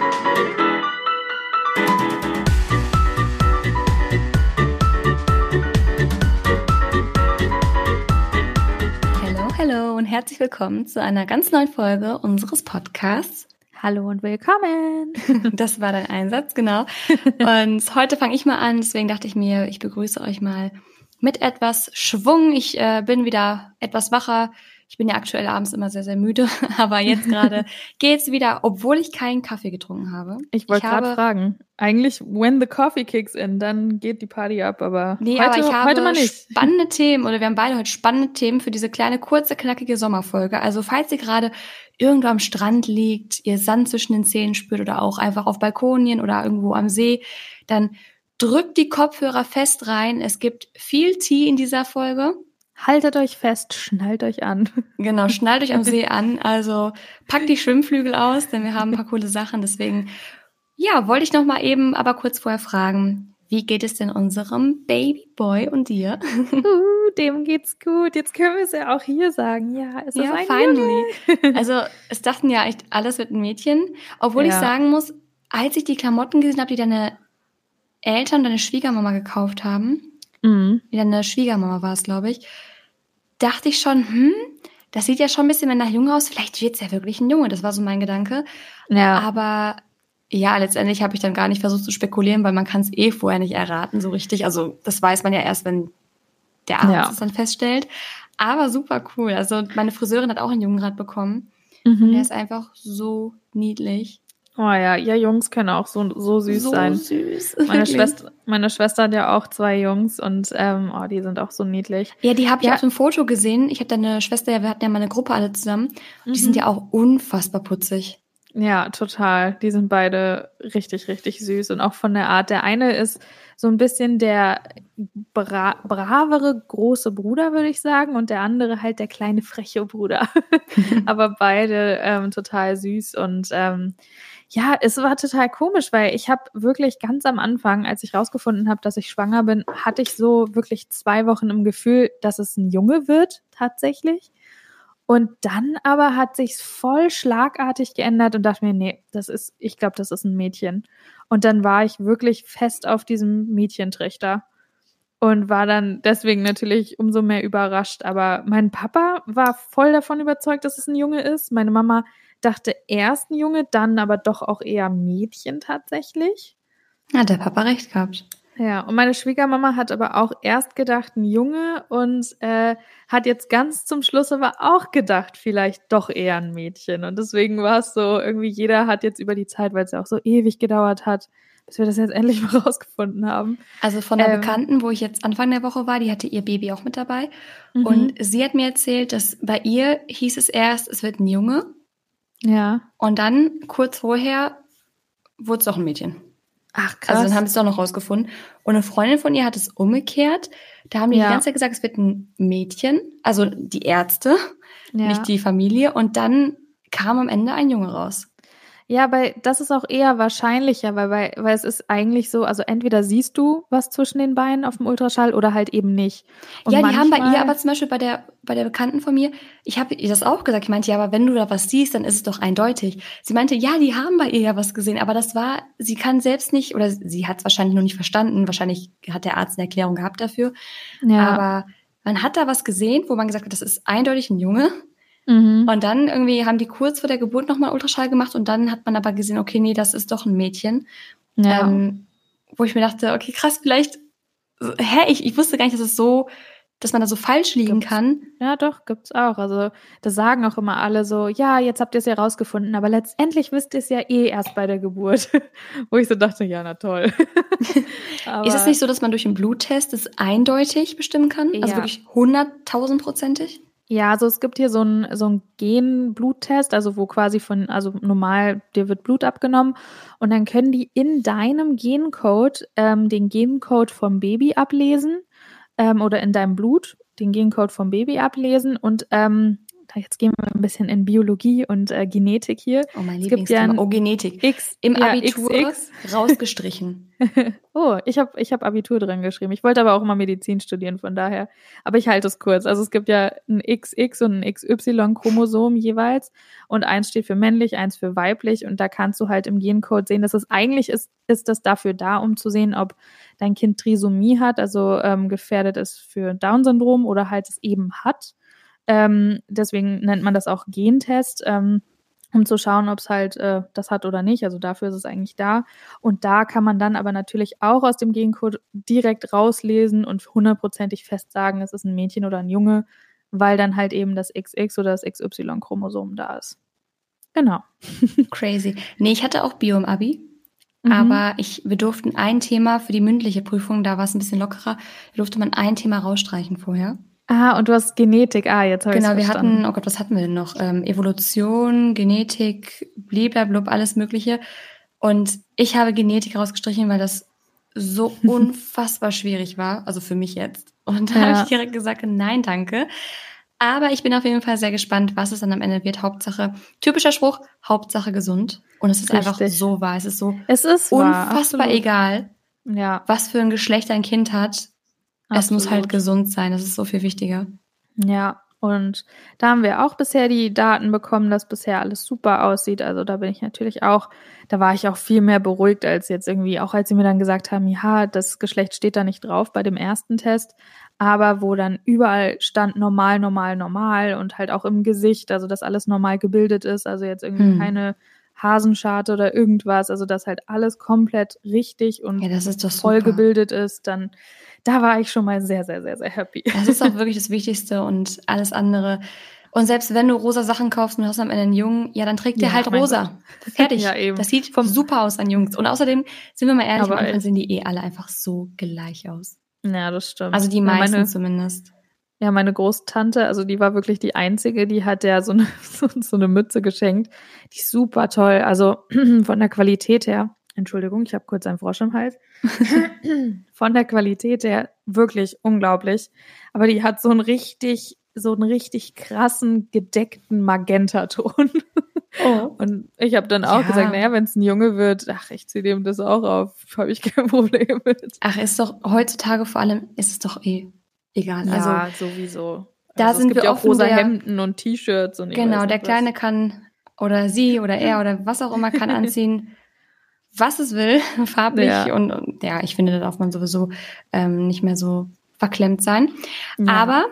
Hallo, hallo und herzlich willkommen zu einer ganz neuen Folge unseres Podcasts. Hallo und willkommen. Das war dein Einsatz, genau. Und heute fange ich mal an, deswegen dachte ich mir, ich begrüße euch mal mit etwas Schwung. Ich äh, bin wieder etwas wacher. Ich bin ja aktuell abends immer sehr, sehr müde, aber jetzt gerade geht's wieder, obwohl ich keinen Kaffee getrunken habe. Ich wollte gerade fragen. Eigentlich, when the coffee kicks in, dann geht die Party ab, aber nee, heute, aber ich habe heute mal nicht. spannende Themen oder wir haben beide heute spannende Themen für diese kleine, kurze, knackige Sommerfolge. Also falls ihr gerade irgendwo am Strand liegt, ihr Sand zwischen den Zähnen spürt oder auch einfach auf Balkonien oder irgendwo am See, dann drückt die Kopfhörer fest rein. Es gibt viel Tee in dieser Folge. Haltet euch fest, schnallt euch an. Genau, schnallt euch am See an. Also packt die Schwimmflügel aus, denn wir haben ein paar coole Sachen. Deswegen, ja, wollte ich noch mal eben, aber kurz vorher fragen, wie geht es denn unserem Babyboy und dir? Uh, dem geht's gut. Jetzt können wir es ja auch hier sagen. Ja, es ist ja, ein finally. Junge. Also es dachten ja echt, alles wird ein Mädchen. Obwohl ich Ja. sagen muss, als ich die Klamotten gesehen habe, die deine Eltern, deine Schwiegermama gekauft haben, Mhm. wie deine Schwiegermama war es, glaube ich, dachte ich schon, hm, das sieht ja schon ein bisschen mehr nach Junge aus. Vielleicht wird's ja wirklich ein Junge. Das war so mein Gedanke. Ja. Aber ja, letztendlich habe ich dann gar nicht versucht zu spekulieren, weil man kann es eh vorher nicht erraten, so richtig. Also das weiß man ja erst, wenn der Arzt Ja. es dann feststellt. Aber super cool. Also meine Friseurin hat auch einen Jungen gerade bekommen. Mhm. Und der ist einfach so niedlich. Oh ja, ja, Jungs können auch so, so süß so sein. süß. Meine. Schwester, meine Schwester hat ja auch zwei Jungs und ähm, oh, die sind auch so niedlich. Ja, die habe ich Ja. auf dem Foto gesehen. Ich habe deine Schwester, ja, wir hatten ja mal eine Gruppe alle zusammen. Die sind ja auch unfassbar putzig. Ja, total. Die sind beide richtig, richtig süß und auch von der Art. Der eine ist so ein bisschen der bra bravere große Bruder, würde ich sagen, und der andere halt der kleine freche Bruder. Aber beide ähm, total süß und ähm, ja, es war total komisch, weil ich habe wirklich ganz am Anfang, als ich rausgefunden habe, dass ich schwanger bin, hatte ich so wirklich zwei Wochen im Gefühl, dass es ein Junge wird tatsächlich. Und dann aber hat sich's voll schlagartig geändert und dachte mir, nee, das ist, ich glaube, das ist ein Mädchen. Und dann war ich wirklich fest auf diesem Mädchentrichter und war dann deswegen natürlich umso mehr überrascht. Aber mein Papa war voll davon überzeugt, dass es ein Junge ist. Meine Mama dachte erst ein Junge, dann aber doch auch eher Mädchen tatsächlich. Hat der Papa recht gehabt. Ja, und meine Schwiegermama hat aber auch erst gedacht, ein Junge und äh, hat jetzt ganz zum Schluss aber auch gedacht, vielleicht doch eher ein Mädchen. Und deswegen war es so, irgendwie jeder hat jetzt über die Zeit, weil es ja auch so ewig gedauert hat, bis wir das jetzt endlich mal rausgefunden haben. Also von der Ähm. Bekannten, wo ich jetzt Anfang der Woche war, die hatte ihr Baby auch mit dabei. Mhm. Und sie hat mir erzählt, dass bei ihr hieß es erst, es wird ein Junge. Ja. Und dann, kurz vorher, wurde es doch ein Mädchen. Ach, krass. Also dann haben sie es doch noch rausgefunden. Und eine Freundin von ihr hat es umgekehrt. Da haben die Ja. die ganze Zeit gesagt, es wird ein Mädchen. Also die Ärzte, ja. nicht die Familie. Und dann kam am Ende ein Junge raus. Ja, weil das ist auch eher wahrscheinlicher, weil, weil, weil es ist eigentlich so, also entweder siehst du was zwischen den Beinen auf dem Ultraschall oder halt eben nicht. Und ja, die haben bei ihr aber zum Beispiel bei der, bei der Bekannten von mir, ich habe ihr das auch gesagt, ich meinte, ja, aber wenn du da was siehst, dann ist es doch eindeutig. Sie meinte, ja, die haben bei ihr ja was gesehen, aber das war, sie kann selbst nicht, oder sie hat es wahrscheinlich noch nicht verstanden, wahrscheinlich hat der Arzt eine Erklärung gehabt dafür, ja. aber man hat da was gesehen, wo man gesagt hat, das ist eindeutig ein Junge. Mhm. Und dann irgendwie haben die kurz vor der Geburt nochmal Ultraschall gemacht und dann hat man aber gesehen, okay, nee, das ist doch ein Mädchen. ja. Ähm, wo ich mir dachte, okay, krass, vielleicht, hä, ich, ich wusste gar nicht, dass es so, dass man da so falsch liegen Gibt's. kann. Ja, doch, gibt's auch. Also, das sagen auch immer alle so, ja, jetzt habt ihr es ja rausgefunden, aber letztendlich wisst ihr es ja eh erst bei der Geburt. Wo ich so dachte, ja, na toll. ist es nicht so, dass man durch einen Bluttest es eindeutig bestimmen kann? Also Ja. wirklich hunderttausendprozentig? Ja, also es gibt hier so ein, so ein Gen-Bluttest, also wo quasi von, also normal, dir wird Blut abgenommen und dann können die in deinem Gencode ähm, den Gencode vom Baby ablesen ähm, oder in deinem Blut den Gencode vom Baby ablesen und ähm, jetzt gehen wir ein bisschen in Biologie und äh, Genetik hier. Oh, mein Es gibt Lieblingsthema. ja oh, Genetik. X, Im ja, Abitur XX. rausgestrichen. oh, ich habe ich hab Abitur drin geschrieben. Ich wollte aber auch immer Medizin studieren, von daher. Aber ich halte es kurz. Also es gibt ja ein XX und ein XY-Chromosom jeweils. Und eins steht für männlich, eins für weiblich. Und da kannst du halt im Gencode sehen, dass es eigentlich ist, ist das dafür da, um zu sehen, ob dein Kind Trisomie hat, also ähm, gefährdet ist für Down-Syndrom oder halt es eben hat. Ähm, deswegen nennt man das auch Gentest. Ähm, um zu schauen, ob es halt äh, das hat oder nicht. Also dafür ist es eigentlich da. Und da kann man dann aber natürlich auch aus dem Gencode direkt rauslesen und hundertprozentig fest sagen, es ist ein Mädchen oder ein Junge, weil dann halt eben das XX oder das XY-Chromosom da ist. Genau. Crazy. Nee, ich hatte auch Bio im Abi. Mhm. Aber ich, wir durften ein Thema für die mündliche Prüfung, da war es ein bisschen lockerer, durfte man ein Thema rausstreichen vorher. Ah, und du hast Genetik. Ah, jetzt habe ich Genau, wir verstanden. hatten, oh Gott, was hatten wir denn noch? Ähm, Evolution, Genetik, bliblablub, alles Mögliche. Und ich habe Genetik rausgestrichen, weil das so unfassbar schwierig war, also für mich jetzt. Und da Ja. habe ich direkt gesagt, nein, danke. Aber ich bin auf jeden Fall sehr gespannt, was es dann am Ende wird. Hauptsache, typischer Spruch, Hauptsache gesund. Und es ist einfach Richtig. so wahr. Es ist so Es ist wahr, unfassbar absolut. egal, Ja, was für ein Geschlecht ein Kind hat. Es muss halt absolut. gesund sein. Das ist so viel wichtiger. Ja, und da haben wir auch bisher die Daten bekommen, dass bisher alles super aussieht. Also da bin ich natürlich auch, da war ich auch viel mehr beruhigt als jetzt irgendwie, auch als sie mir dann gesagt haben, ja, das Geschlecht steht da nicht drauf bei dem ersten Test, aber wo dann überall stand normal, normal, normal und halt auch im Gesicht, also dass alles normal gebildet ist, also jetzt irgendwie Hm. keine Hasenscharte oder irgendwas, also dass halt alles komplett richtig und Ja, voll gebildet ist, dann da war ich schon mal sehr, sehr, sehr, sehr happy. Das ist auch wirklich das Wichtigste und alles andere. Und selbst wenn du rosa Sachen kaufst und du hast am Ende einen Jungen, ja, dann trägt der Ja, halt mein rosa. Fertig. Ja, eben. Das sieht Vom- super aus an Jungs. Und außerdem, sind wir mal ehrlich, Aber am Anfang sehen die eh alle einfach so gleich aus. Ja, das stimmt. Also die meisten meine, zumindest. Ja, meine Großtante, also die war wirklich die einzige, die hat ja so eine, so, so eine Mütze geschenkt. Die ist super toll. Also von der Qualität her, Entschuldigung, ich habe kurz einen Frosch im Hals. von der Qualität her wirklich unglaublich. Aber die hat so einen richtig, so einen richtig krassen, gedeckten Magentaton. Oh. Und ich habe dann auch Ja. gesagt, naja, wenn es ein Junge wird, ach, ich ziehe dem das auch auf, habe ich kein Problem mit. Ach, ist doch heutzutage vor allem, ist es doch eh egal. Also ja, sowieso. da also, sind es gibt wir ja auch rosa der- Hemden und T-Shirts und genau, der. Kleine kann oder sie oder er oder was auch immer kann anziehen, was es will, farblich. Ja. Und, und ja, ich finde, da darf man sowieso ähm, nicht mehr so verklemmt sein. Ja. Aber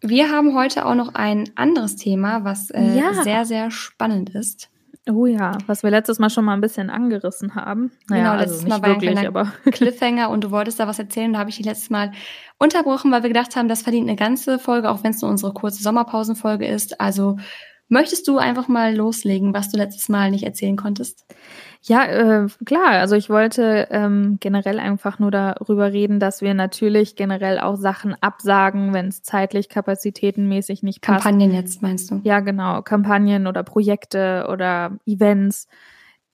wir haben heute auch noch ein anderes Thema, was äh, Ja. sehr, sehr spannend ist. Oh ja, was wir letztes Mal schon mal ein bisschen angerissen haben. Naja, Genau, letztes also Mal war ein wirklich, kleiner aber Cliffhanger und du wolltest da was erzählen. Da habe ich die letztes Mal unterbrochen, weil wir gedacht haben, das verdient eine ganze Folge, auch wenn es nur unsere kurze Sommerpausenfolge ist. Also möchtest du einfach mal loslegen, was du letztes Mal nicht erzählen konntest? ja, äh, klar. Also ich wollte ähm, generell einfach nur darüber reden, dass wir natürlich generell auch Sachen absagen, wenn es zeitlich, kapazitätenmäßig nicht passt. Kampagnen jetzt, meinst du? Ja, genau. Kampagnen oder Projekte oder Events,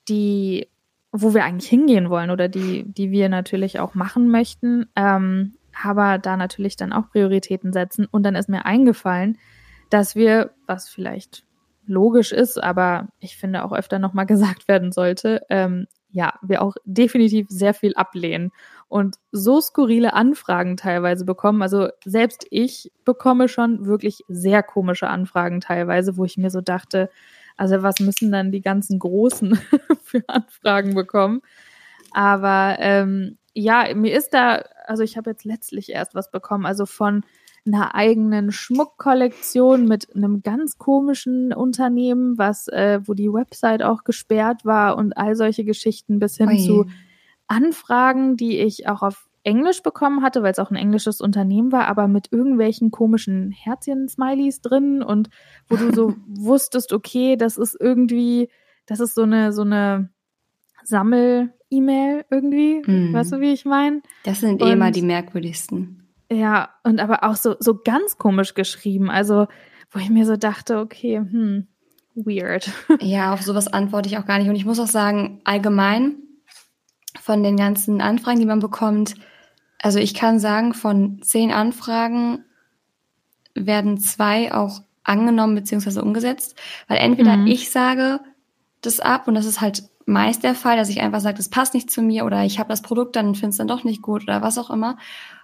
die, wo wir eigentlich hingehen wollen oder die, die wir natürlich auch machen möchten, ähm, aber da natürlich dann auch Prioritäten setzen. Und dann ist mir eingefallen, dass wir, was vielleicht logisch ist, aber ich finde auch öfter nochmal gesagt werden sollte, ähm, ja, wir auch definitiv sehr viel ablehnen und so skurrile Anfragen teilweise bekommen. Also selbst ich bekomme schon wirklich sehr komische Anfragen teilweise, wo ich mir so dachte, also was müssen dann die ganzen Großen für Anfragen bekommen? Aber ähm, ja, mir ist da, also ich habe jetzt letztlich erst was bekommen, also von einer eigenen Schmuckkollektion mit einem ganz komischen Unternehmen, was, äh, wo die Website auch gesperrt war und all solche Geschichten bis hin Oje. zu Anfragen, die ich auch auf Englisch bekommen hatte, weil es auch ein englisches Unternehmen war, aber mit irgendwelchen komischen Herzchen-Smileys drin und wo du so wusstest, okay, das ist irgendwie, das ist so eine, so eine Sammel-E-Mail irgendwie. Mhm. Weißt du, wie ich meine? Das sind eh mal Und- die merkwürdigsten. Ja, und aber auch so, so ganz komisch geschrieben. Also, wo ich mir so dachte, okay, hm, weird. Ja, auf sowas antworte ich auch gar nicht. Und ich muss auch sagen, allgemein von den ganzen Anfragen, die man bekommt, also ich kann sagen, von zehn Anfragen werden zwei auch angenommen bzw. umgesetzt. Weil entweder Mhm. ich sage das ab und das ist halt meist der Fall, dass ich einfach sage, das passt nicht zu mir oder ich habe das Produkt, dann finde es dann doch nicht gut oder was auch immer.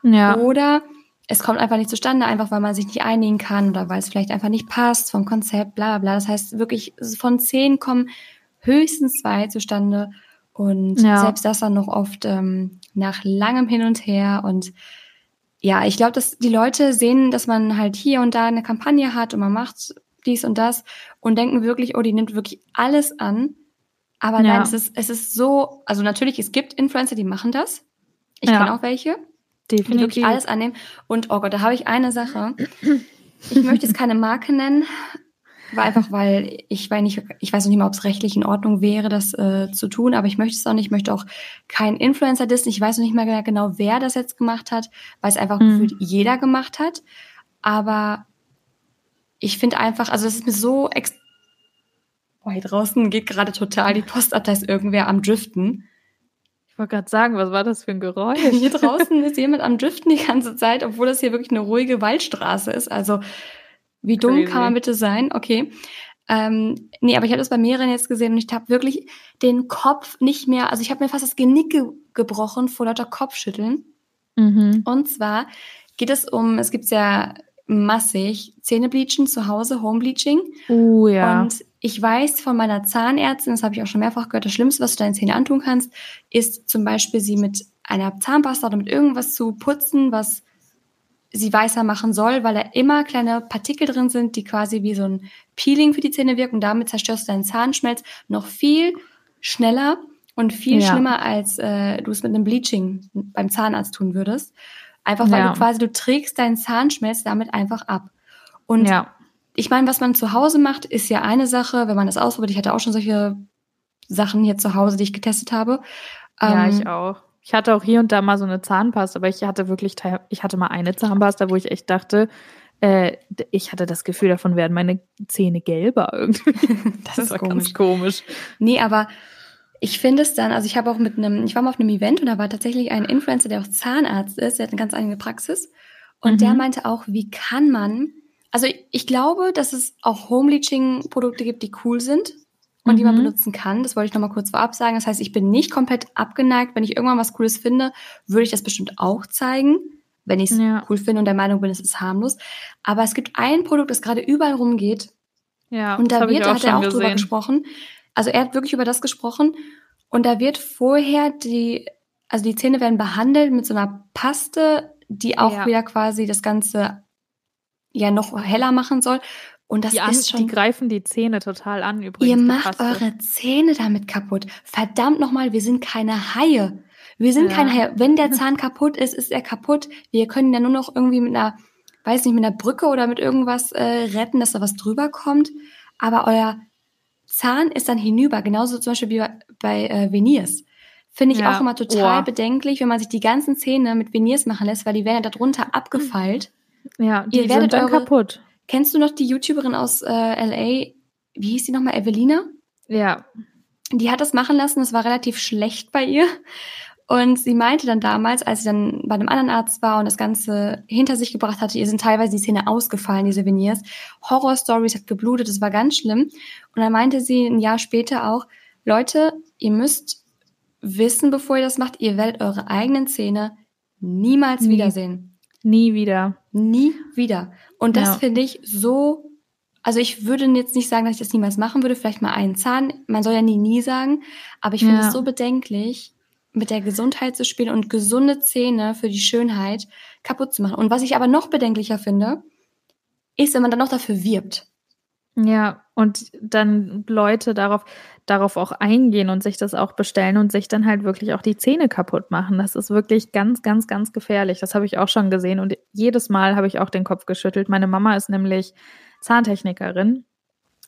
Ja. Oder es kommt einfach nicht zustande, einfach weil man sich nicht einigen kann oder weil es vielleicht einfach nicht passt vom Konzept, bla bla bla. Das heißt wirklich, von zehn kommen höchstens zwei zustande und Ja. selbst das dann noch oft ähm, nach langem Hin und Her und ja, ich glaube, dass die Leute sehen, dass man halt hier und da eine Kampagne hat und man macht dies und das und denken wirklich, oh, die nimmt wirklich alles an. Aber Ja. nein, es ist, es ist so, also natürlich, es gibt Influencer, die machen das. Ich Ja. kenne auch welche die wirklich Definitiv. alles annehmen. Und oh Gott, da habe ich eine Sache. Ich möchte jetzt keine Marke nennen, war einfach, weil ich weiß nicht, ich weiß noch nicht mal, ob es rechtlich in Ordnung wäre, das äh, zu tun, aber ich möchte es auch nicht. Ich möchte auch keinen Influencer dissen. Ich weiß noch nicht mal genau, wer das jetzt gemacht hat, weil es einfach Mhm. gefühlt jeder gemacht hat. Aber ich finde einfach, also es ist mir so ex Boah, hier draußen geht gerade total die Post ab, da ist irgendwer am Driften. Ich wollte gerade sagen, was war das für ein Geräusch? Hier draußen ist jemand am Driften die ganze Zeit, obwohl das hier wirklich eine ruhige Waldstraße ist. Also wie dumm Crazy. kann man bitte sein? Okay. Ähm, nee, aber ich habe das bei mehreren jetzt gesehen und ich habe wirklich den Kopf nicht mehr, also ich habe mir fast das Genick ge gebrochen vor lauter Kopfschütteln. Mhm. Und zwar geht es um, es gibt ja massig Zähnebleachen zu Hause, Homebleaching. Uh, ja. Und ich weiß von meiner Zahnärztin, das habe ich auch schon mehrfach gehört, das Schlimmste, was du deinen Zähnen antun kannst, ist zum Beispiel sie mit einer Zahnpasta oder mit irgendwas zu putzen, was sie weißer machen soll, weil da immer kleine Partikel drin sind, die quasi wie so ein Peeling für die Zähne wirken. Und damit zerstörst du deinen Zahnschmelz noch viel schneller und viel Ja. schlimmer, als äh, du es mit einem Bleaching beim Zahnarzt tun würdest. Einfach weil Ja. du quasi, du trägst deinen Zahnschmelz damit einfach ab. Und ja. ich meine, was man zu Hause macht, ist ja eine Sache, wenn man das ausprobiert. Ich hatte auch schon solche Sachen hier zu Hause, die ich getestet habe. Ja, Ähm, ich auch. Ich hatte auch hier und da mal so eine Zahnpasta, aber ich hatte wirklich, ich hatte mal eine Zahnpasta, wo ich echt dachte, äh, ich hatte das Gefühl, davon werden meine Zähne gelber irgendwie. Das ist war komisch. ganz komisch. Nee, aber ich finde es dann, also ich habe auch mit einem, ich war mal auf einem Event und da war tatsächlich ein Influencer, der auch Zahnarzt ist, der hat eine ganz eigene Praxis. Und Mhm. der meinte auch, wie kann man, also ich, glaube, dass es auch Home-Bleaching-Produkte gibt, die cool sind und die man Mhm. benutzen kann. Das wollte ich nochmal kurz vorab sagen. Das heißt, ich bin nicht komplett abgeneigt. Wenn ich irgendwann was Cooles finde, würde ich das bestimmt auch zeigen, wenn ich es Ja. cool finde und der Meinung bin, es ist harmlos. Aber es gibt ein Produkt, das gerade überall rumgeht, Ja, und da wird, hat er auch drüber gesehen. gesprochen. Also er hat wirklich über das gesprochen. Und da wird vorher die, also die Zähne werden behandelt mit so einer Paste, die auch Ja. wieder quasi das Ganze ja noch heller machen soll. Und das Die, ist schon. die greifen die Zähne total an übrigens. Ihr macht eure Zähne damit kaputt. Verdammt nochmal, wir sind keine Haie. Wir sind Ja. keine Haie. Wenn der Zahn kaputt ist, ist er kaputt. Wir können ja nur noch irgendwie mit einer, weiß nicht, mit einer Brücke oder mit irgendwas äh, retten, dass da was drüber kommt. Aber euer Zahn ist dann hinüber. Genauso zum Beispiel wie bei, bei äh, Veneers. Finde ich Ja. auch immer total Boah. bedenklich, wenn man sich die ganzen Zähne mit Veneers machen lässt, weil die werden ja darunter abgefeilt. Ja, die Ihr werdet dann eure- kaputt. Kennst du noch die YouTuberin aus äh, LA? Wie hieß die nochmal? Evelina? Ja. die hat das machen lassen, das war relativ schlecht bei ihr. Und sie meinte dann damals, als sie dann bei einem anderen Arzt war und das Ganze hinter sich gebracht hatte, ihr sind teilweise die Zähne ausgefallen, diese Veneers. Horror-Stories hat geblutet, das war ganz schlimm. Und dann meinte sie ein Jahr später auch, Leute, ihr müsst wissen, bevor ihr das macht, ihr werdet eure eigenen Zähne niemals Nie. wiedersehen. Nie wieder. Nie wieder. Und das Ja. finde ich so, also ich würde jetzt nicht sagen, dass ich das niemals machen würde, vielleicht mal einen Zahn, man soll ja nie, nie sagen, aber ich finde Ja. es so bedenklich, mit der Gesundheit zu spielen und gesunde Zähne für die Schönheit kaputt zu machen. Und was ich aber noch bedenklicher finde, ist, wenn man dann noch dafür wirbt. Ja, und dann Leute darauf, darauf auch eingehen und sich das auch bestellen und sich dann halt wirklich auch die Zähne kaputt machen. Das ist wirklich ganz, ganz, ganz gefährlich. Das habe ich auch schon gesehen und jedes Mal habe ich auch den Kopf geschüttelt. Meine Mama ist nämlich Zahntechnikerin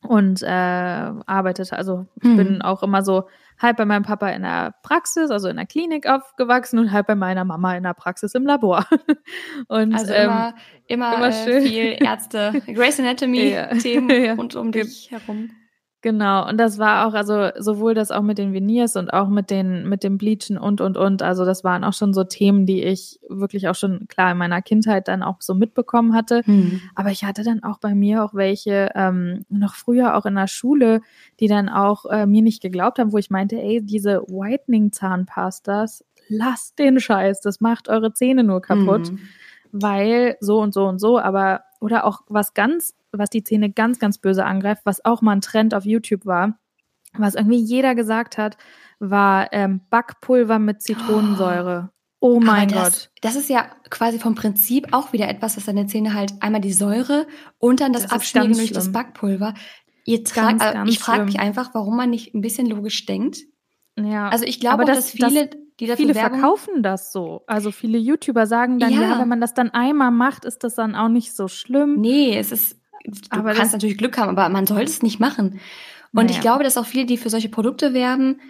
und äh, arbeitet, also ich Mhm. bin auch immer so halb bei meinem Papa in der Praxis, also in der Klinik aufgewachsen und halb bei meiner Mama in der Praxis im Labor. Und Also ähm, immer, immer, immer äh, schön. viel Ärzte, Grace Ja. Anatomy-Themen Ja. rund um dich herum. Genau, und das war auch, also sowohl das auch mit den Veneers und auch mit den, mit dem Bleachen und, und, und. Also das waren auch schon so Themen, die ich wirklich auch schon klar in meiner Kindheit dann auch so mitbekommen hatte. Hm. Aber ich hatte dann auch bei mir auch welche, ähm, noch früher auch in der Schule, die dann auch äh, mir nicht geglaubt haben, wo ich meinte, ey, diese Whitening-Zahnpastas, lasst den Scheiß, das macht eure Zähne nur kaputt. Hm. Weil so und so und so, aber, oder auch was ganz was die Zähne ganz, ganz böse angreift, was auch mal ein Trend auf YouTube war, was irgendwie jeder gesagt hat, war ähm, Backpulver mit Zitronensäure. Oh, oh mein das, Gott. Das ist ja quasi vom Prinzip auch wieder etwas, was deine Zähne halt einmal die Säure und dann das, das Abschmieren durch das Backpulver. Ihr tragt, äh, ich frage mich einfach, warum man nicht ein bisschen logisch denkt. Ja. Also ich glaube, das, dass viele, das, die dafür viele Werbung verkaufen das so. Also viele YouTuber sagen dann, ja. ja, wenn man das dann einmal macht, ist das dann auch nicht so schlimm. Nee, es ist du aber kannst natürlich Glück haben, aber man sollte es nicht machen. Und naja. ich glaube, dass auch viele, die für solche Produkte werben,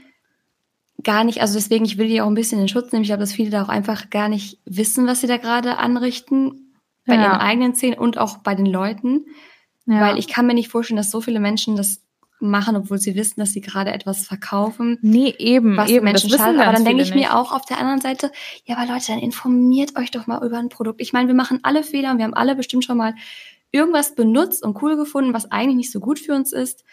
gar nicht, also deswegen, ich will die auch ein bisschen in Schutz nehmen. Ich glaube, dass viele da auch einfach gar nicht wissen, was sie da gerade anrichten, bei ja. ihren eigenen Zähnen und auch bei den Leuten. Ja. Weil ich kann mir nicht vorstellen, dass so viele Menschen das machen, obwohl sie wissen, dass sie gerade etwas verkaufen. Nee, eben, was eben. Menschen schadet. Aber dann denke ich nicht. mir auch auf der anderen Seite, ja, aber Leute, dann informiert euch doch mal über ein Produkt. Ich meine, wir machen alle Fehler und wir haben alle bestimmt schon mal irgendwas benutzt und cool gefunden, was eigentlich nicht so gut für uns ist.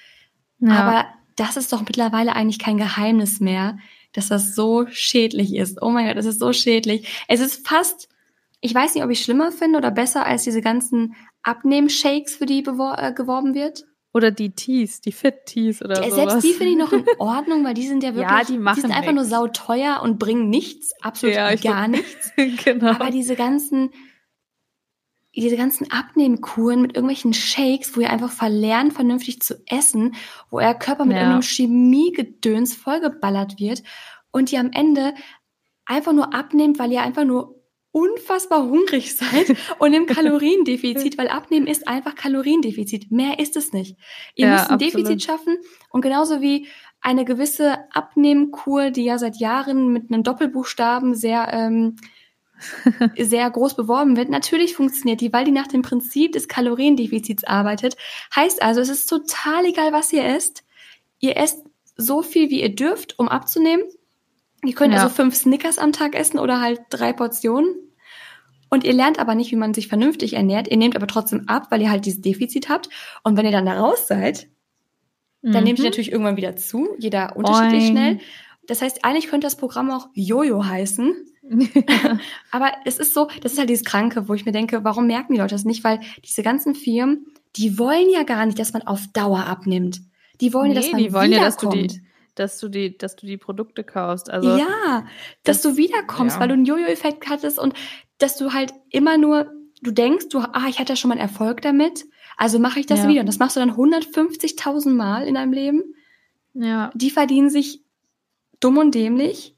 Ja. Aber das ist doch mittlerweile eigentlich kein Geheimnis mehr, dass das so schädlich ist. Oh mein Gott, das ist so schädlich. Es ist fast, ich weiß nicht, ob ich schlimmer finde oder besser als diese ganzen Abnehmshakes, für die äh, geworben wird. Oder die Tees, die Fit Tees oder so. Selbst die finde ich noch in Ordnung, weil die sind ja wirklich, ja, die, machen die sind einfach nix. nur sauteuer und bringen nichts, absolut ja, gar nichts. genau. Aber diese ganzen diese ganzen Abnehmkuren mit irgendwelchen Shakes, wo ihr einfach verlernt, vernünftig zu essen, wo euer Körper mit ja. irgendeinem Chemiegedöns vollgeballert wird und ihr am Ende einfach nur abnehmt, weil ihr einfach nur unfassbar hungrig seid und im Kaloriendefizit, weil abnehmen ist einfach Kaloriendefizit. Mehr ist es nicht. Ihr ja, müsst ein absolut. Defizit schaffen und genauso wie eine gewisse Abnehmkur, die ja seit Jahren mit einem Doppelbuchstaben sehr ähm, sehr groß beworben wird. Natürlich funktioniert die, weil die nach dem Prinzip des Kaloriendefizits arbeitet. Heißt also, es ist total egal, was ihr esst. Ihr esst so viel, wie ihr dürft, um abzunehmen. Ihr könnt ja. also fünf Snickers am Tag essen oder halt drei Portionen. Und ihr lernt aber nicht, wie man sich vernünftig ernährt. Ihr nehmt aber trotzdem ab, weil ihr halt dieses Defizit habt. Und wenn ihr dann da raus seid, dann mhm. nehmt ihr natürlich irgendwann wieder zu. Jeder unterschiedlich Oing. schnell. Das heißt, eigentlich könnte das Programm auch Jojo heißen. Aber es ist so, das ist halt dieses Kranke, wo ich mir denke, warum merken die Leute das nicht? Weil diese ganzen Firmen, die wollen ja gar nicht, dass man auf Dauer abnimmt. Die wollen nee, ja, dass man die wollen ja, dass du die, dass du die, dass du die Produkte kaufst. Also ja, dass das, du wiederkommst, ja. weil du einen Jojo-Effekt hattest und dass du halt immer nur, du denkst, du, ah, ich hatte ja schon mal einen Erfolg damit, also mache ich das ja. wieder. Und das machst du dann 150.000 Mal in deinem Leben. Ja. Die verdienen sich dumm und dämlich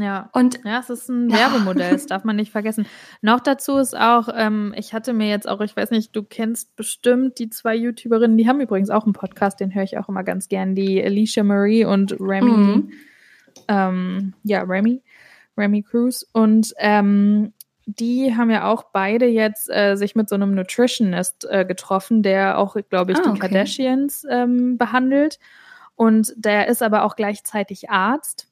ja. Und ja, es ist ein Werbemodell, das darf man nicht vergessen. Noch dazu ist auch, ähm, ich hatte mir jetzt auch, ich weiß nicht, du kennst bestimmt die zwei YouTuberinnen, die haben übrigens auch einen Podcast, den höre ich auch immer ganz gern, die Alicia Marie und Remy. Mhm. Ähm, ja, Remy, Remy Cruz. Und ähm, die haben ja auch beide jetzt äh, sich mit so einem Nutritionist äh, getroffen, der auch, glaube ich, ah, die okay. Kardashians ähm, behandelt. Und der ist aber auch gleichzeitig Arzt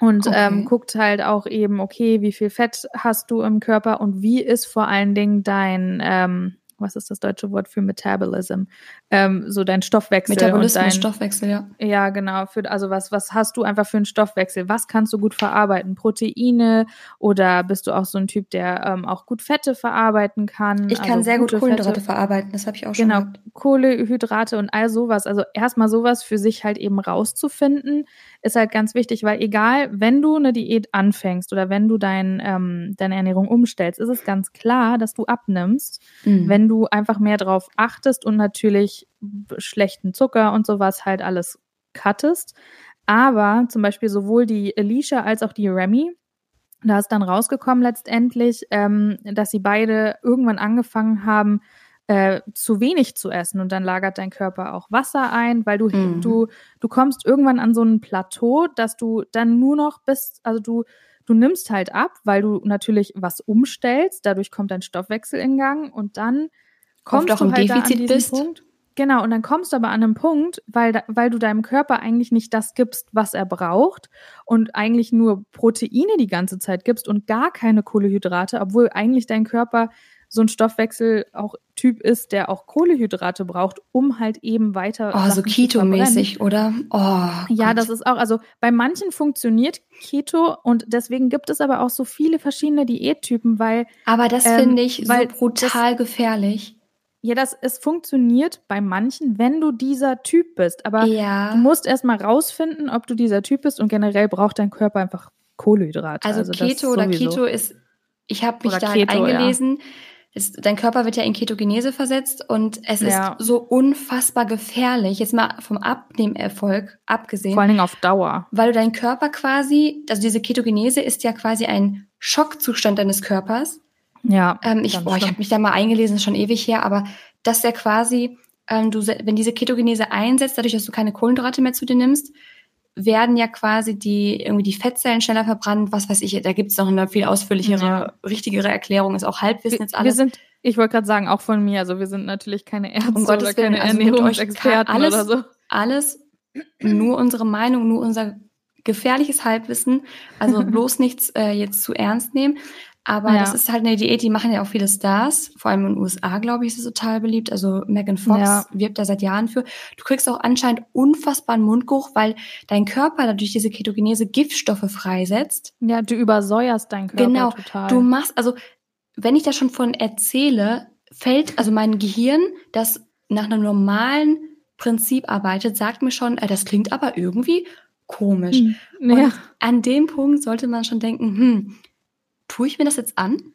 und okay. ähm, guckt halt auch eben, okay, wie viel Fett hast du im Körper und wie ist vor allen Dingen dein, ähm, was ist das deutsche Wort für Metabolism? Ähm, so dein Stoffwechsel. Metabolismus, dein, Stoffwechsel, ja. Ja, genau. Für, also was, was hast du einfach für einen Stoffwechsel? Was kannst du gut verarbeiten? Proteine oder bist du auch so ein Typ, der ähm, auch gut Fette verarbeiten kann? Ich kann also sehr gut Kohlenhydrate Fette. verarbeiten, das habe ich auch schon Genau, gehabt. Kohlehydrate und all sowas. Also erstmal sowas für sich halt eben rauszufinden ist halt ganz wichtig, weil egal, wenn du eine Diät anfängst oder wenn du dein, ähm, deine Ernährung umstellst, ist es ganz klar, dass du abnimmst, mhm. wenn du einfach mehr drauf achtest und natürlich schlechten Zucker und sowas halt alles cuttest. Aber zum Beispiel sowohl die Alicia als auch die Remy, da ist dann rausgekommen letztendlich, ähm, dass sie beide irgendwann angefangen haben, äh, zu wenig zu essen und dann lagert dein Körper auch Wasser ein, weil du, mhm. du, du kommst irgendwann an so ein Plateau, dass du dann nur noch bist, also du, du nimmst halt ab, weil du natürlich was umstellst, dadurch kommt dein Stoffwechsel in Gang und dann kommst Oft du halt da an bist. Punkt. Genau, und dann kommst du aber an einen Punkt, weil, weil du deinem Körper eigentlich nicht das gibst, was er braucht und eigentlich nur Proteine die ganze Zeit gibst und gar keine Kohlehydrate, obwohl eigentlich dein Körper so ein Stoffwechsel auch Typ ist, der auch Kohlehydrate braucht, um halt eben weiter. Oh, Sachen so Keto-mäßig, oder? Oh, ja, Gott. das ist auch, also bei manchen funktioniert Keto und deswegen gibt es aber auch so viele verschiedene Diättypen, weil. Aber das ähm, finde ich so brutal das, gefährlich. Ja, das, es funktioniert bei manchen, wenn du dieser Typ bist. Aber ja. du musst erstmal rausfinden, ob du dieser Typ bist und generell braucht dein Körper einfach Kohlehydrate. Also, also Keto oder Keto ist, ich habe mich da eingelesen, ja es, dein Körper wird ja in Ketogenese versetzt und es ja. ist so unfassbar gefährlich, jetzt mal vom Abnehmerfolg abgesehen. Vor allen Dingen auf Dauer. Weil du deinen Körper quasi, also diese Ketogenese ist ja quasi ein Schockzustand deines Körpers. Ja. Ähm, ich boah, ich habe mich da mal eingelesen, schon ewig her, aber dass ja quasi, ähm, du, wenn diese Ketogenese einsetzt, dadurch, dass du keine Kohlenhydrate mehr zu dir nimmst, werden ja quasi die irgendwie die Fettzellen schneller verbrannt, was weiß ich, da gibt es noch eine viel ausführlichere, ja. richtigere Erklärung, ist auch Halbwissen jetzt alles. Wir sind, ich wollte gerade sagen, auch von mir, also wir sind natürlich keine Ärzte um oder Willen, keine also Ernährungsexperten alles, oder so. Alles nur unsere Meinung, nur unser gefährliches Halbwissen, also bloß nichts äh, jetzt zu ernst nehmen. Aber ja. das ist halt eine Diät, die machen ja auch viele Stars. Vor allem in den USA, glaube ich, ist es total beliebt. Also Megan Fox ja. wirbt da seit Jahren für. Du kriegst auch anscheinend unfassbaren Mundgeruch, weil dein Körper dadurch diese Ketogenese Giftstoffe freisetzt. Ja, du übersäuerst deinen Körper genau. total. Du machst, also wenn ich da schon von erzähle, fällt, also mein Gehirn, das nach einem normalen Prinzip arbeitet, sagt mir schon, äh, das klingt aber irgendwie komisch. Hm. Ja. Und an dem Punkt sollte man schon denken, hm, tue ich mir das jetzt an?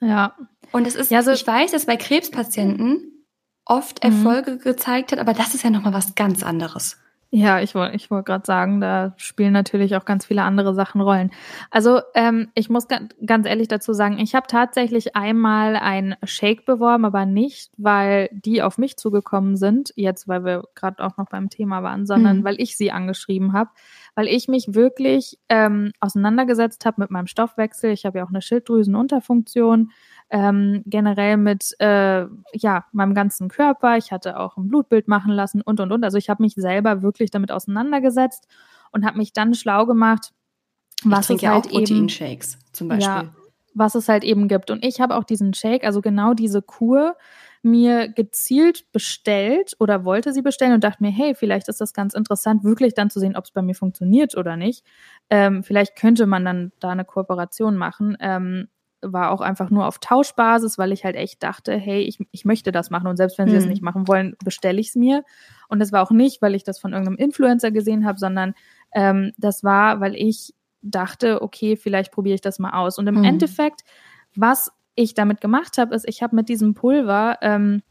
Ja. Und es ist, ja, so ich weiß, dass bei Krebspatienten oft mhm. Erfolge mhm. gezeigt hat, aber das ist ja nochmal was ganz anderes. Ja, ich wollte ich wollte gerade sagen, da spielen natürlich auch ganz viele andere Sachen Rollen. Also ähm, ich muss ganz ehrlich dazu sagen, ich habe tatsächlich einmal ein Shake beworben, aber nicht, weil die auf mich zugekommen sind, jetzt weil wir gerade auch noch beim Thema waren, sondern mhm. weil ich sie angeschrieben habe, weil ich mich wirklich ähm, auseinandergesetzt habe mit meinem Stoffwechsel. Ich habe ja auch eine Schilddrüsenunterfunktion ähm, generell mit äh, ja meinem ganzen Körper. Ich hatte auch ein Blutbild machen lassen und und und. Also ich habe mich selber wirklich damit auseinandergesetzt und habe mich dann schlau gemacht, was ich es halt auch Proteinshakes zum Beispiel. Ja, was es halt eben gibt. Und ich habe auch diesen Shake, also genau diese Kur mir gezielt bestellt oder wollte sie bestellen und dachte mir, hey, vielleicht ist das ganz interessant, wirklich dann zu sehen, ob es bei mir funktioniert oder nicht. Ähm, vielleicht könnte man dann da eine Kooperation machen. Ähm, war auch einfach nur auf Tauschbasis, weil ich halt echt dachte, hey, ich, ich möchte das machen und selbst wenn sie es mhm. nicht machen wollen, bestelle ich es mir. Und das war auch nicht, weil ich das von irgendeinem Influencer gesehen habe, sondern ähm, das war, weil ich dachte, okay, vielleicht probiere ich das mal aus. Und im mhm. Endeffekt, was ich damit gemacht habe, ist, ich habe mit diesem Pulver ähm,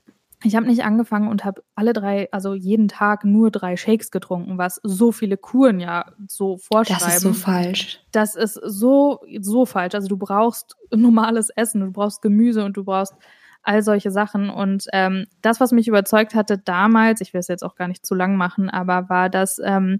ich habe nicht angefangen und habe alle drei, also jeden Tag nur drei Shakes getrunken, was so viele Kuren ja so vorschreiben. Das ist so falsch. Das ist so, so falsch. Also du brauchst normales Essen, du brauchst Gemüse und du brauchst all solche Sachen. Und ähm, das, was mich überzeugt hatte damals, ich will es jetzt auch gar nicht zu lang machen, aber war, dass ähm,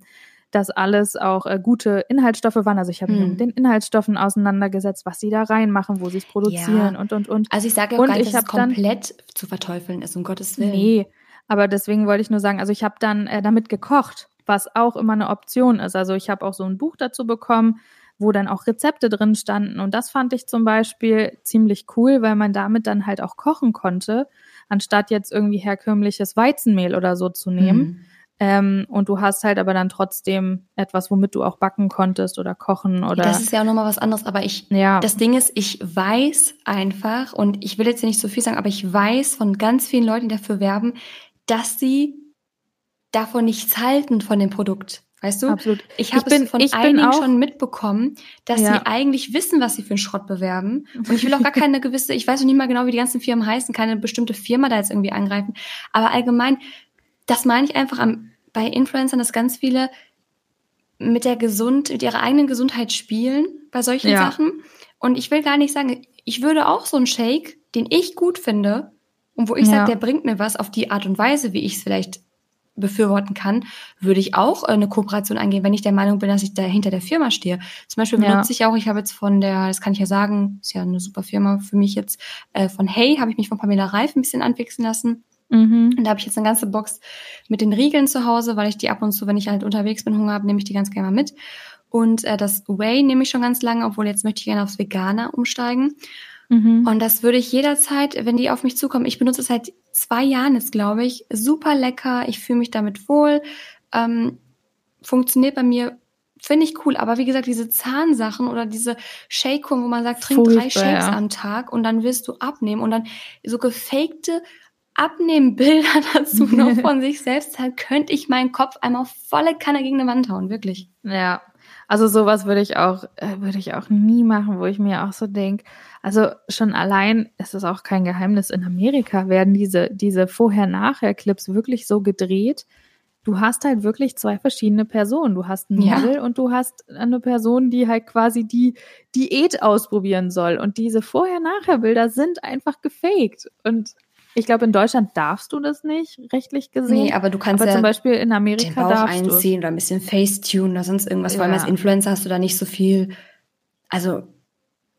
dass alles auch äh, gute Inhaltsstoffe waren. Also ich habe mich hm. mit den Inhaltsstoffen auseinandergesetzt, was sie da reinmachen, wo sie es produzieren ja. und und und. Also ich sage auch und gar nicht, dass es komplett dann, zu verteufeln ist, um Gottes Willen. Nee, aber deswegen wollte ich nur sagen, also ich habe dann äh, damit gekocht, was auch immer eine Option ist. Also ich habe auch so ein Buch dazu bekommen, wo dann auch Rezepte drin standen. Und das fand ich zum Beispiel ziemlich cool, weil man damit dann halt auch kochen konnte, anstatt jetzt irgendwie herkömmliches Weizenmehl oder so zu nehmen. Mhm. Ähm, und du hast halt aber dann trotzdem etwas, womit du auch backen konntest oder kochen oder. Das ist ja auch nochmal was anderes, aber ich, ja. das Ding ist, ich weiß einfach, und ich will jetzt hier nicht so viel sagen, aber ich weiß von ganz vielen Leuten, die dafür werben, dass sie davon nichts halten von dem Produkt. Weißt du? Absolut. Ich habe es von einigen schon mitbekommen, dass ja. sie eigentlich wissen, was sie für einen Schrott bewerben. Und ich will auch gar keine gewisse, ich weiß noch nicht mal genau, wie die ganzen Firmen heißen, keine bestimmte Firma da jetzt irgendwie angreifen. Aber allgemein, das meine ich einfach am, bei Influencern, dass ganz viele mit der gesund, mit ihrer eigenen Gesundheit spielen bei solchen ja. Sachen. Und ich will gar nicht sagen, ich würde auch so einen Shake, den ich gut finde und wo ich ja. sage, der bringt mir was auf die Art und Weise, wie ich es vielleicht befürworten kann, würde ich auch eine Kooperation eingehen, wenn ich der Meinung bin, dass ich da hinter der Firma stehe. Zum Beispiel benutze ja. ich auch, ich habe jetzt von der, das kann ich ja sagen, ist ja eine super Firma für mich jetzt, äh, von Hey habe ich mich von Pamela Reif ein bisschen anwechseln lassen. Mhm. Und da habe ich jetzt eine ganze Box mit den Riegeln zu Hause, weil ich die ab und zu, wenn ich halt unterwegs bin, Hunger habe, nehme ich die ganz gerne mal mit. Und äh, das Whey nehme ich schon ganz lange, obwohl jetzt möchte ich gerne aufs Veganer umsteigen. Mhm. Und das würde ich jederzeit, wenn die auf mich zukommen, ich benutze es seit zwei Jahren jetzt, glaube ich, super lecker, ich fühle mich damit wohl, ähm, funktioniert bei mir finde ich cool, aber wie gesagt, diese Zahnsachen oder diese Shakung, wo man sagt, trink Furchtbar, drei Shakes ja. am Tag und dann wirst du abnehmen und dann so gefakte Abnehmbilder dazu noch von sich selbst, halt könnte ich meinen Kopf einmal volle Kanne gegen eine Wand hauen, wirklich. Ja. Also sowas würde ich auch, äh, würde ich auch nie machen, wo ich mir auch so denke, also schon allein, es ist auch kein Geheimnis, in Amerika werden diese, diese Vorher-Nachher-Clips wirklich so gedreht, du hast halt wirklich zwei verschiedene Personen. Du hast ein Model ja. und du hast eine Person, die halt quasi die Diät ausprobieren soll. Und diese Vorher-Nachher-Bilder sind einfach gefaked. Und ich glaube, in Deutschland darfst du das nicht, rechtlich gesehen. Nee, aber du kannst aber ja zum Beispiel in Amerika den Bauch einziehen oder ein bisschen Facetune oder sonst irgendwas. Ja. Vor allem als Influencer hast du da nicht so viel. Also,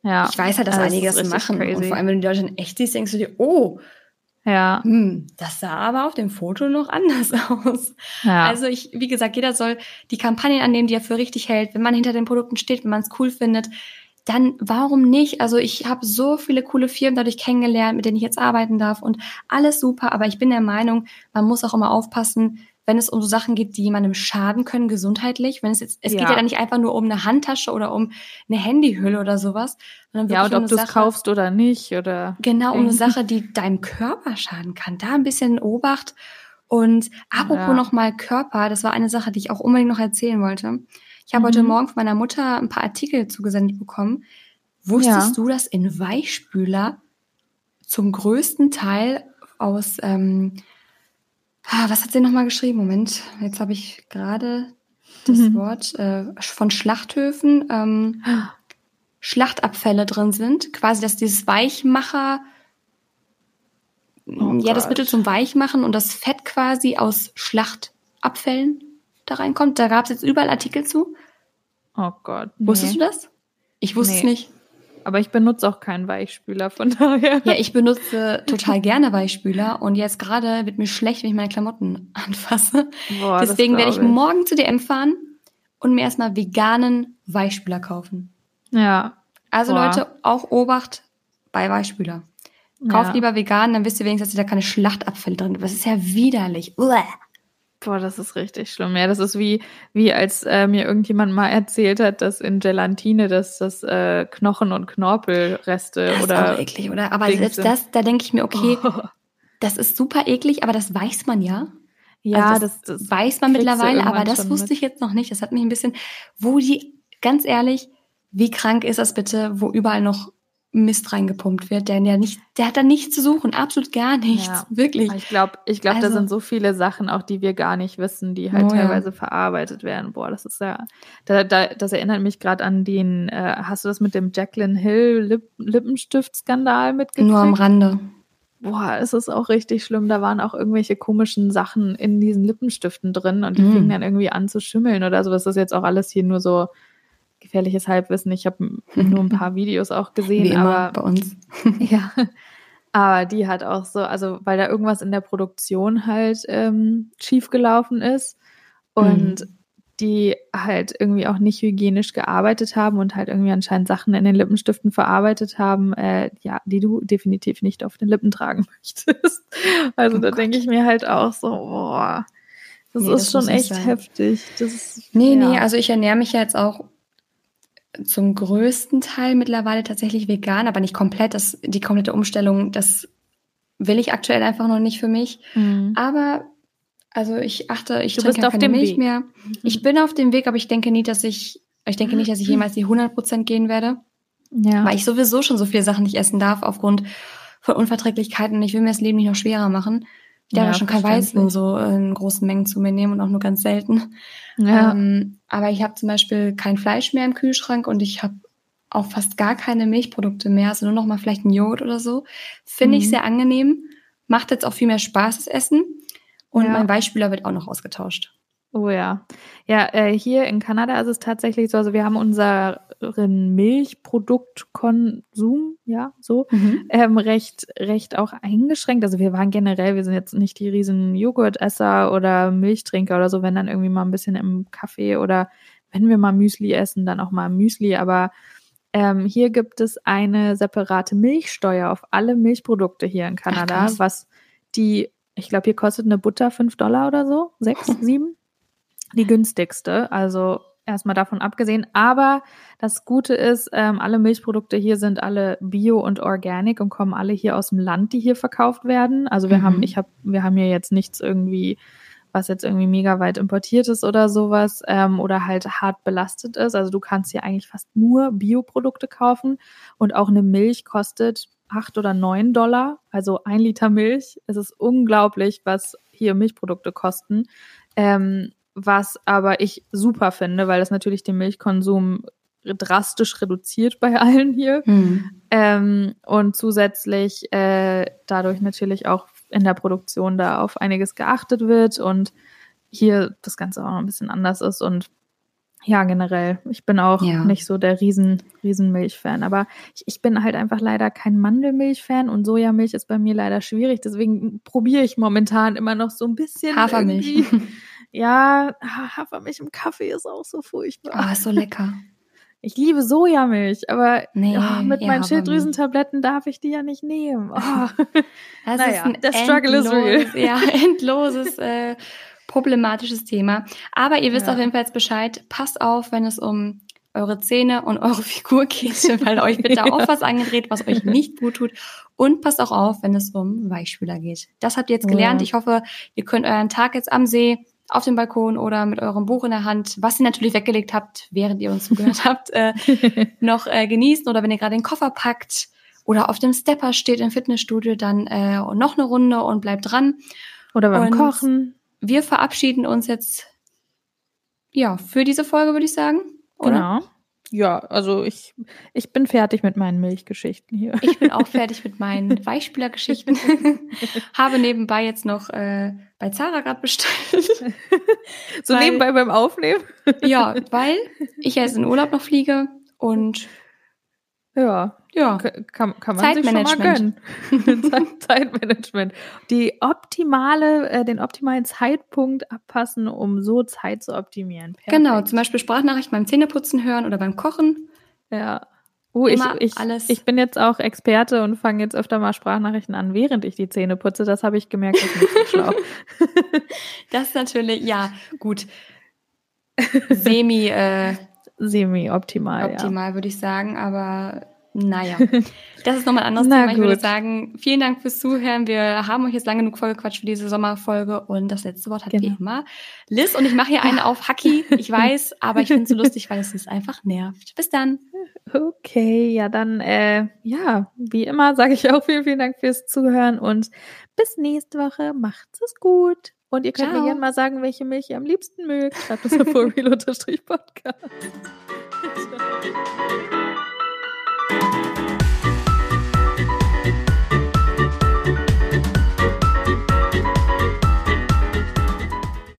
ja. ich weiß halt, dass also einige das, das machen. Crazy. Und vor allem, wenn du in Deutschland echt siehst, denkst du dir, oh, ja. Hm, das sah aber auf dem Foto noch anders aus. Ja. Also ich, wie gesagt, jeder soll die Kampagnen annehmen, die er für richtig hält. Wenn man hinter den Produkten steht, wenn man es cool findet, dann warum nicht? Also ich habe so viele coole Firmen dadurch kennengelernt, mit denen ich jetzt arbeiten darf und alles super. Aber ich bin der Meinung, man muss auch immer aufpassen, wenn es um so Sachen geht, die jemandem schaden können, gesundheitlich. Wenn es jetzt, es ja. geht ja dann nicht einfach nur um eine Handtasche oder um eine Handyhülle oder sowas. Sondern ja, und ob um du es kaufst oder nicht oder. Genau, um eine Sache, die deinem Körper schaden kann. Da ein bisschen Obacht. Und apropos ja. nochmal Körper, das war eine Sache, die ich auch unbedingt noch erzählen wollte. Ich habe mhm. heute Morgen von meiner Mutter ein paar Artikel zugesendet bekommen. Wusstest ja. du, dass in Weichspüler zum größten Teil aus ähm, Ah, was hat sie nochmal geschrieben? Moment, jetzt habe ich gerade das mhm. Wort äh, von Schlachthöfen. Ähm, Schlachtabfälle drin sind, quasi, dass dieses Weichmacher, oh ja, das Mittel zum Weichmachen und das Fett quasi aus Schlachtabfällen da reinkommt. Da gab es jetzt überall Artikel zu. Oh Gott. Nee. Wusstest du das? Ich wusste nee. es nicht. Aber ich benutze auch keinen Weichspüler, von daher. Ja, ich benutze total gerne Weichspüler und jetzt gerade wird mir schlecht, wenn ich meine Klamotten anfasse. Boah, Deswegen werde ich, ich morgen zu DM fahren und mir erstmal veganen Weichspüler kaufen. Ja. Also Boah. Leute, auch Obacht bei Weichspüler. Kauft ja. lieber vegan, dann wisst ihr wenigstens, dass ihr da keine Schlachtabfälle drin. Das ist ja widerlich. Uah. Boah, das ist richtig schlimm. Ja, das ist wie, wie als äh, mir irgendjemand mal erzählt hat, dass in Gelatine dass das äh, Knochen- und Knorpelreste das oder. Das ist auch eklig, oder? Aber selbst das, da denke ich mir, okay, oh. das ist super eklig, aber das weiß man ja. Ja, also das, das, das, weiß man mittlerweile, aber das wusste mit. ich jetzt noch nicht. Das hat mich ein bisschen, wo die, ganz ehrlich, wie krank ist das bitte, wo überall noch Mist reingepumpt wird, der ja nicht, der hat da nichts zu suchen, absolut gar nichts, ja. wirklich. Ich glaube, ich glaube, also, da sind so viele Sachen auch, die wir gar nicht wissen, die halt oh, teilweise ja. verarbeitet werden. Boah, das ist ja, da, da, das erinnert mich gerade an den, äh, hast du das mit dem Jacqueline Hill Lip Lippenstift-Skandal mitgekriegt? Nur am Rande. Boah, es ist auch richtig schlimm. Da waren auch irgendwelche komischen Sachen in diesen Lippenstiften drin und die mm. fingen dann irgendwie an zu schimmeln oder so. Das ist jetzt auch alles hier nur so gefährliches Halbwissen. Ich habe nur ein paar Videos auch gesehen, Wie immer aber bei uns. ja. Aber die hat auch so, also weil da irgendwas in der Produktion halt ähm, schiefgelaufen ist und mhm. die halt irgendwie auch nicht hygienisch gearbeitet haben und halt irgendwie anscheinend Sachen in den Lippenstiften verarbeitet haben, äh, ja, die du definitiv nicht auf den Lippen tragen möchtest. Also oh da denke ich mir halt auch so, boah, das nee, ist das schon echt heftig. Das ist, nee, ja. nee, also ich ernähre mich ja jetzt auch zum größten Teil mittlerweile tatsächlich vegan, aber nicht komplett. Das, die komplette Umstellung, das will ich aktuell einfach noch nicht für mich. Mhm. Aber also ich achte, ich du trinke bist keine Milch Weg. mehr. Mhm. Ich bin auf dem Weg, aber ich denke nie, dass ich, ich denke nicht, dass ich jemals die 100 Prozent gehen werde. Ja. Weil ich sowieso schon so viele Sachen nicht essen darf aufgrund von Unverträglichkeiten. Ich will mir das Leben nicht noch schwerer machen. Ich darf ja, schon kein Weizen so in großen Mengen zu mir nehmen und auch nur ganz selten. Ja. Ähm, aber ich habe zum Beispiel kein Fleisch mehr im Kühlschrank und ich habe auch fast gar keine Milchprodukte mehr, also nur noch mal vielleicht ein Joghurt oder so. Finde mhm. ich sehr angenehm. Macht jetzt auch viel mehr Spaß, das Essen. Und ja. mein Weichspüler wird auch noch ausgetauscht. Oh ja. Ja, äh, hier in Kanada ist es tatsächlich so, also wir haben unser weiteren Milchproduktkonsum, ja, so, mhm. ähm, recht, recht auch eingeschränkt. Also wir waren generell, wir sind jetzt nicht die riesen Joghurtesser oder Milchtrinker oder so, wenn dann irgendwie mal ein bisschen im Kaffee oder wenn wir mal Müsli essen, dann auch mal Müsli, aber ähm, hier gibt es eine separate Milchsteuer auf alle Milchprodukte hier in Kanada, Ach, was die, ich glaube, hier kostet eine Butter 5 Dollar oder so, 6, 7. Die günstigste, also erstmal davon abgesehen. Aber das Gute ist, ähm, alle Milchprodukte hier sind alle bio und organic und kommen alle hier aus dem Land, die hier verkauft werden. Also wir mhm. haben, ich habe, wir haben hier jetzt nichts irgendwie, was jetzt irgendwie mega weit importiert ist oder sowas ähm, oder halt hart belastet ist. Also du kannst hier eigentlich fast nur Bioprodukte kaufen und auch eine Milch kostet acht oder neun Dollar, also ein Liter Milch. Es ist unglaublich, was hier Milchprodukte kosten. Ähm, was aber ich super finde, weil das natürlich den Milchkonsum drastisch reduziert bei allen hier. Mhm. Ähm, und zusätzlich äh, dadurch natürlich auch in der Produktion da auf einiges geachtet wird und hier das Ganze auch noch ein bisschen anders ist und ja, generell. Ich bin auch ja. nicht so der riesen, riesen Milchfan. Aber ich, ich bin halt einfach leider kein Mandelmilch-Fan und Sojamilch ist bei mir leider schwierig. Deswegen probiere ich momentan immer noch so ein bisschen. Hafermilch. Ja, Hafermilch im Kaffee ist auch so furchtbar. Ah, oh, ist so lecker. Ich liebe Sojamilch, aber nee, oh, mit meinen Schilddrüsentabletten darf ich die ja nicht nehmen. Oh. Das naja, ist ein der Struggle endlos, is real. Ja, endloses, äh, problematisches Thema. Aber ihr wisst ja. auf jeden Fall jetzt Bescheid. Passt auf, wenn es um eure Zähne und eure Figur geht, weil euch wird da auch was angedreht, was euch nicht gut tut. Und passt auch auf, wenn es um Weichspüler geht. Das habt ihr jetzt gelernt. Ja. Ich hoffe, ihr könnt euren Tag jetzt am See auf dem Balkon oder mit eurem Buch in der Hand, was ihr natürlich weggelegt habt, während ihr uns zugehört habt, äh, noch äh, genießen oder wenn ihr gerade den Koffer packt oder auf dem Stepper steht im Fitnessstudio, dann äh, noch eine Runde und bleibt dran. Oder beim und Kochen. Wir verabschieden uns jetzt ja für diese Folge, würde ich sagen. Oder? Genau. Ja, also ich, ich bin fertig mit meinen Milchgeschichten hier. Ich bin auch fertig mit meinen Weichspülergeschichten. Habe nebenbei jetzt noch äh, bei Zara gerade bestellt. so weil, nebenbei beim Aufnehmen? ja, weil ich jetzt in Urlaub noch fliege und ja. Ja. Kann, kann man sich schon mal gönnen. Zeitmanagement. Die optimale, äh, den optimalen Zeitpunkt abpassen, um so Zeit zu optimieren. Perfekt. Genau, zum Beispiel Sprachnachrichten beim Zähneputzen hören oder beim Kochen. Ja. Oh, ich, ich, alles. ich bin jetzt auch Experte und fange jetzt öfter mal Sprachnachrichten an, während ich die Zähne putze. Das habe ich gemerkt, das ist nicht so schlau. das ist natürlich, ja, gut. Semi, äh, Semi-optimal. Optimal, ja. würde ich sagen, aber naja, das ist nochmal ein anderes Thema. Ich würde sagen, vielen Dank fürs Zuhören. Wir haben euch jetzt lange genug vollgequatscht für diese Sommerfolge und das letzte Wort hat genau. wie immer Liz und ich mache hier eine auf Hacky, ich weiß, aber ich finde es so lustig, weil es uns einfach nervt. Bis dann. Okay, ja dann, äh, ja, wie immer sage ich auch vielen, vielen Dank fürs Zuhören und bis nächste Woche. Macht's es gut. Und ihr könnt Ciao. mir gerne mal sagen, welche Milch ihr am liebsten mögt. Schreibt es auf real-podcast.